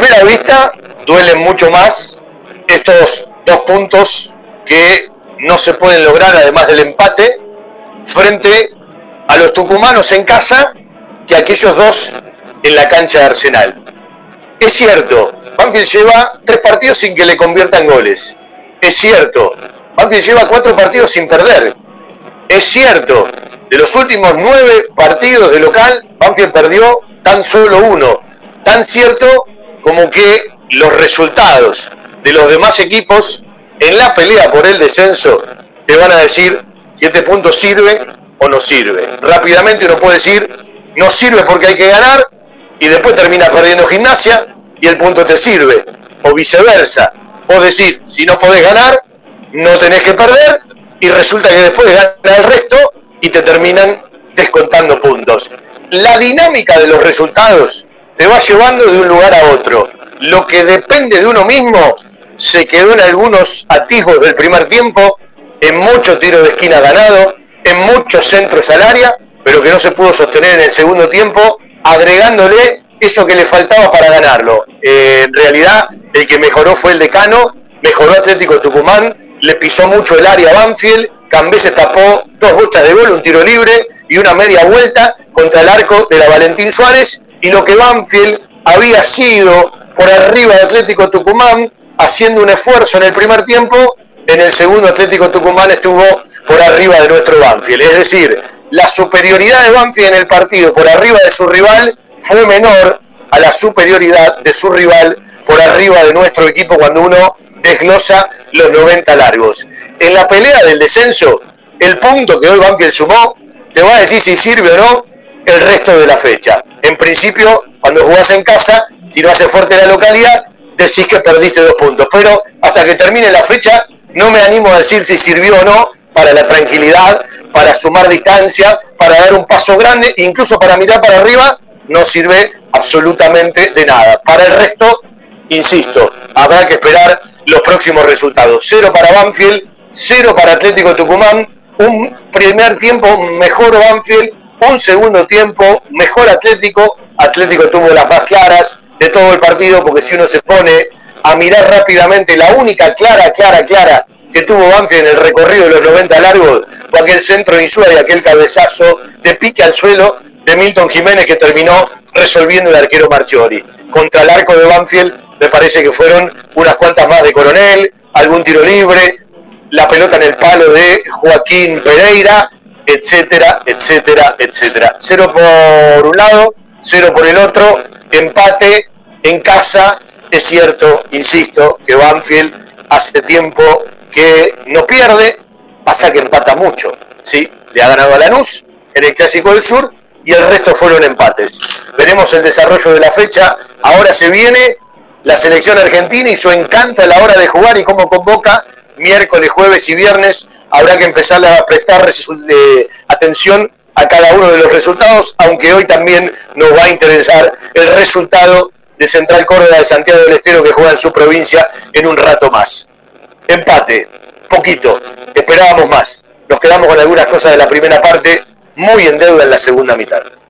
primera vista duelen mucho más estos dos puntos que no se pueden lograr, además del empate, frente a los tucumanos en casa que aquellos dos en la cancha de Arsenal. Es cierto, Banfield lleva tres partidos sin que le conviertan goles. Es cierto, Banfield lleva cuatro partidos sin perder. Es cierto, de los últimos nueve partidos de local, Banfield perdió tan solo uno. Tan cierto como que los resultados de los demás equipos en la pelea por el descenso te van a decir si este punto sirve o no sirve. Rápidamente uno puede decir, no sirve porque hay que ganar y después termina perdiendo gimnasia y el punto te sirve. O viceversa. O decir, si no podés ganar, no tenés que perder y resulta que después gana el resto y te terminan descontando puntos. La dinámica de los resultados te va llevando de un lugar a otro. Lo que depende de uno mismo se quedó en algunos atisbos del primer tiempo, en muchos tiros de esquina ganado, en muchos centros al área, pero que no se pudo sostener en el segundo tiempo, agregándole eso que le faltaba para ganarlo. Eh, en realidad, el que mejoró fue el decano, mejoró Atlético Tucumán, le pisó mucho el área a Banfield, Cambé se tapó dos bochas de gol, un tiro libre y una media vuelta contra el arco de la Valentín Suárez, y lo que Banfield había sido por arriba de Atlético Tucumán, haciendo un esfuerzo en el primer tiempo, en el segundo Atlético Tucumán estuvo por arriba de nuestro Banfield. Es decir, la superioridad de Banfield en el partido por arriba de su rival fue menor a la superioridad de su rival por arriba de nuestro equipo cuando uno desglosa los 90 largos. En la pelea del descenso, el punto que hoy Banfield sumó te va a decir si sirve o no el resto de la fecha. En principio, cuando jugás en casa, si no hace fuerte la localidad, decís que perdiste dos puntos. Pero hasta que termine la fecha, no me animo a decir si sirvió o no para la tranquilidad, para sumar distancia, para dar un paso grande, incluso para mirar para arriba, no sirve absolutamente de nada. Para el resto, insisto, habrá que esperar los próximos resultados. Cero para Banfield, cero para Atlético Tucumán, un primer tiempo mejor Banfield, un segundo tiempo mejor Atlético. Atlético tuvo las más claras de todo el partido, porque si uno se pone a mirar rápidamente, la única clara, clara, clara que tuvo Banfield en el recorrido de los 90 largos fue aquel centro Insúa y aquel cabezazo de pique al suelo de Milton Jiménez que terminó resolviendo el arquero Marchiori. Contra el arco de Banfield me parece que fueron unas cuantas más de Coronel, algún tiro libre, la pelota en el palo de Joaquín Pereira, etcétera, etcétera, etcétera. Cero por un lado, cero por el otro, empate en casa. Es cierto, insisto, que Banfield hace tiempo que no pierde, pasa que empata mucho. ¿sí? Le ha ganado a Lanús en el Clásico del Sur y el resto fueron empates. Veremos el desarrollo de la fecha. Ahora se viene la selección argentina y su encanto a la hora de jugar y cómo convoca miércoles, jueves y viernes. Habrá que empezar a prestar atención a cada uno de los resultados, aunque hoy también nos va a interesar el resultado de Central Córdoba de Santiago del Estero que juega en su provincia en un rato más. Empate, poquito, esperábamos más. Nos quedamos con algunas cosas de la primera parte, muy en deuda en la segunda mitad.